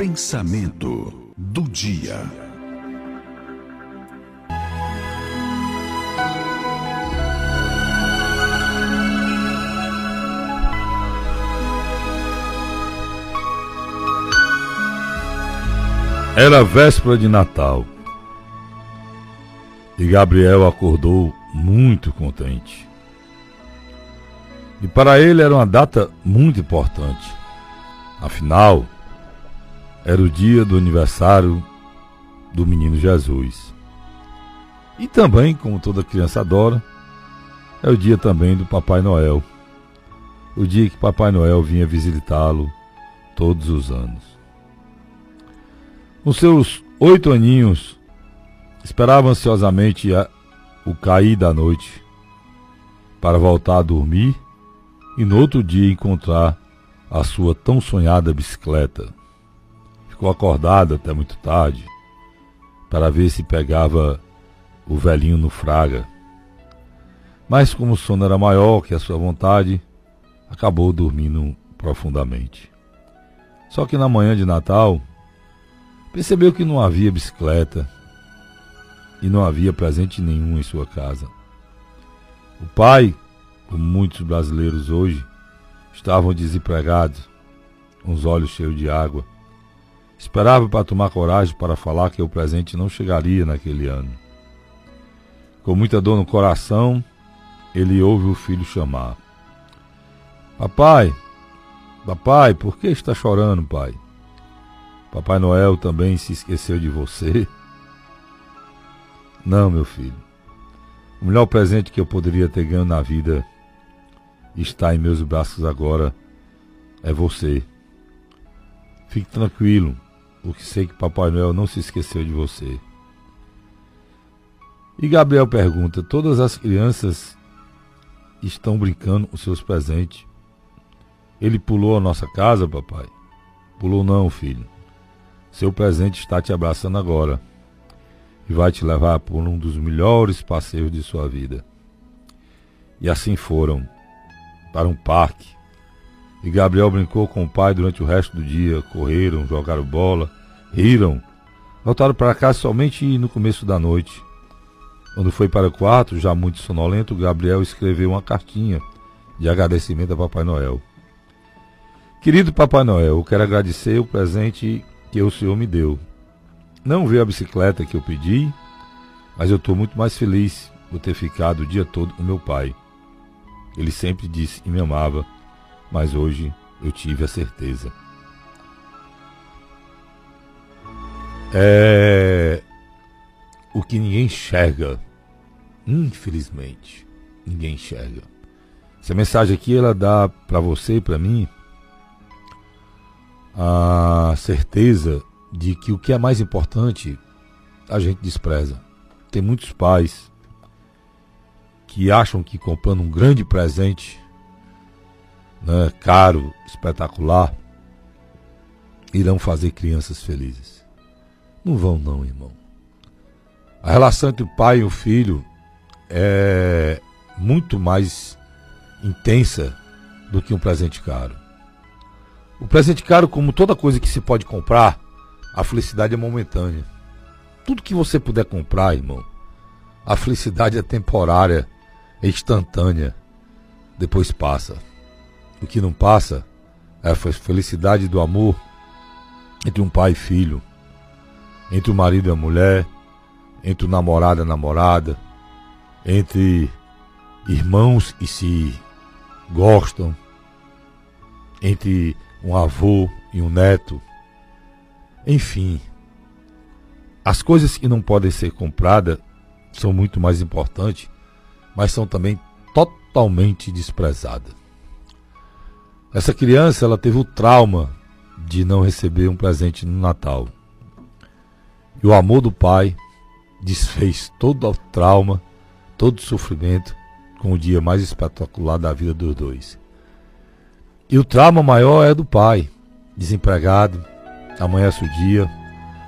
Pensamento do dia. Era véspera de Natal. E Gabriel acordou muito contente. E para ele era uma data muito importante. Afinal, era o dia do aniversário do menino Jesus. E também, como toda criança adora, é o dia também do Papai Noel. O dia que Papai Noel vinha visitá-lo todos os anos. Com seus oito aninhos, esperava ansiosamente a, o cair da noite para voltar a dormir e no outro dia encontrar a sua tão sonhada bicicleta. Ficou acordado até muito tarde para ver se pegava o velhinho no fraga. Mas como o sono era maior que a sua vontade, acabou dormindo profundamente. Só que na manhã de Natal, percebeu que não havia bicicleta e não havia presente nenhum em sua casa. O pai, como muitos brasileiros hoje, estavam desempregados, com os olhos cheios de água. Esperava para tomar coragem para falar que o presente não chegaria naquele ano. Com muita dor no coração, ele ouve o filho chamar: Papai, papai, por que está chorando, pai? Papai Noel também se esqueceu de você? Não, meu filho. O melhor presente que eu poderia ter ganho na vida está em meus braços agora é você. Fique tranquilo, porque sei que Papai Noel não se esqueceu de você. E Gabriel pergunta: Todas as crianças estão brincando com seus presentes. Ele pulou a nossa casa, papai? Pulou não, filho. Seu presente está te abraçando agora e vai te levar por um dos melhores passeios de sua vida. E assim foram para um parque. E Gabriel brincou com o pai durante o resto do dia. Correram, jogaram bola, riram. Voltaram para casa somente no começo da noite. Quando foi para o quarto, já muito sonolento, Gabriel escreveu uma cartinha de agradecimento a Papai Noel. Querido Papai Noel, eu quero agradecer o presente que o Senhor me deu. Não veio a bicicleta que eu pedi, mas eu estou muito mais feliz por ter ficado o dia todo com meu pai. Ele sempre disse que me amava, mas hoje eu tive a certeza. É o que ninguém enxerga, infelizmente, ninguém enxerga. Essa mensagem aqui ela dá para você e para mim a certeza de que o que é mais importante a gente despreza. Tem muitos pais que acham que comprando um grande presente, né, caro, espetacular, irão fazer crianças felizes. Não vão não, irmão. A relação entre o pai e o filho é muito mais intensa do que um presente caro. O presente caro, como toda coisa que se pode comprar, a felicidade é momentânea. Tudo que você puder comprar, irmão, a felicidade é temporária, é instantânea. Depois passa. O que não passa é a felicidade do amor entre um pai e filho, entre o marido e a mulher, entre o namorado e a namorada, entre irmãos que se gostam, entre um avô e um neto. Enfim, as coisas que não podem ser compradas são muito mais importantes, mas são também totalmente desprezadas. Essa criança, ela teve o trauma de não receber um presente no Natal. E o amor do pai desfez todo o trauma, todo o sofrimento com o dia mais espetacular da vida dos dois. E o trauma maior é do pai, desempregado, amanhece o dia,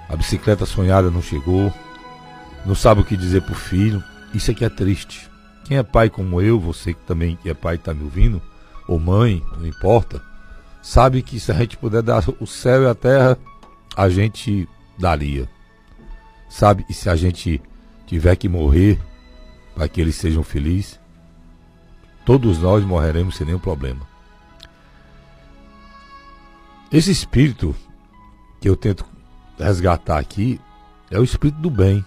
a bicicleta sonhada não chegou, não sabe o que dizer pro filho. Isso aqui é triste. Quem é pai como eu, você que também é pai está me ouvindo, ou mãe, não importa, sabe que se a gente puder dar o céu e a terra, a gente daria. Sabe? E se a gente tiver que morrer para que eles sejam felizes, todos nós morreremos sem nenhum problema. Esse espírito que eu tento resgatar aqui é o espírito do bem.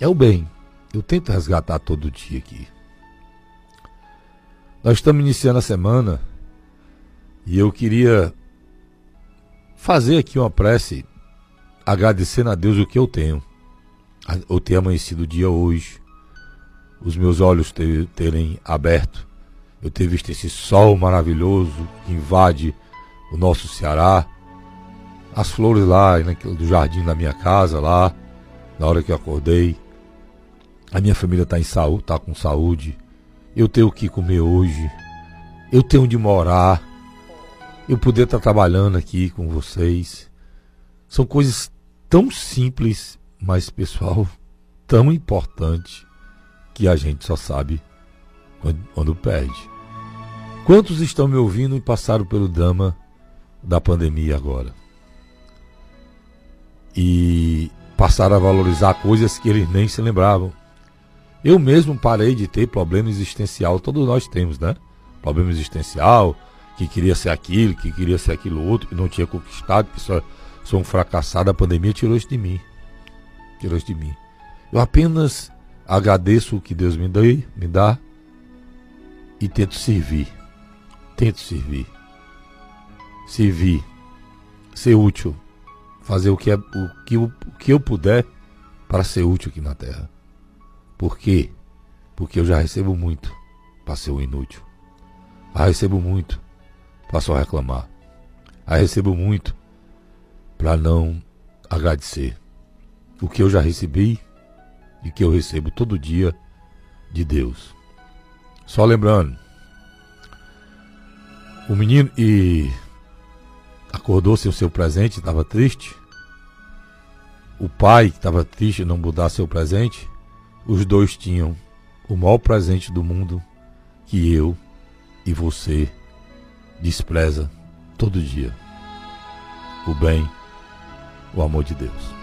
É o bem. Eu tento resgatar todo dia aqui. Nós estamos iniciando a semana e eu queria fazer aqui uma prece agradecendo a Deus o que eu tenho. Eu ter amanhecido o dia hoje, os meus olhos ter, terem aberto, eu ter visto esse sol maravilhoso que invade o nosso Ceará, as flores lá do jardim da minha casa, lá, na hora que eu acordei. A minha família está em saúde, tá com saúde. Eu tenho o que comer hoje. Eu tenho onde morar. Eu poder estar tá trabalhando aqui com vocês. São coisas tão simples, mas pessoal, tão importante que a gente só sabe quando, quando perde. Quantos estão me ouvindo e passaram pelo drama da pandemia agora? E passaram a valorizar coisas que eles nem se lembravam. Eu mesmo parei de ter problema existencial, todos nós temos, né? Problema existencial, que queria ser aquilo, que queria ser aquilo outro, e não tinha conquistado, que só Sou um fracassado, a pandemia tirou isso de mim. Tirou isso de mim. Eu apenas agradeço o que Deus me, dá, me dá e tento servir. Tento servir. Servir. Ser útil. Fazer o que, é, o, que, o que eu puder para ser útil aqui na Terra. Por quê? Porque eu já recebo muito para ser um inútil. Já recebo muito para só reclamar. Já recebo muito para não agradecer o que eu já recebi e que eu recebo todo dia de Deus. Só lembrando, o menino e acordou sem o seu presente, estava triste. O pai que estava triste não mudar seu presente, os dois tinham o maior presente do mundo que eu e você despreza todo dia. O bem o amor de Deus.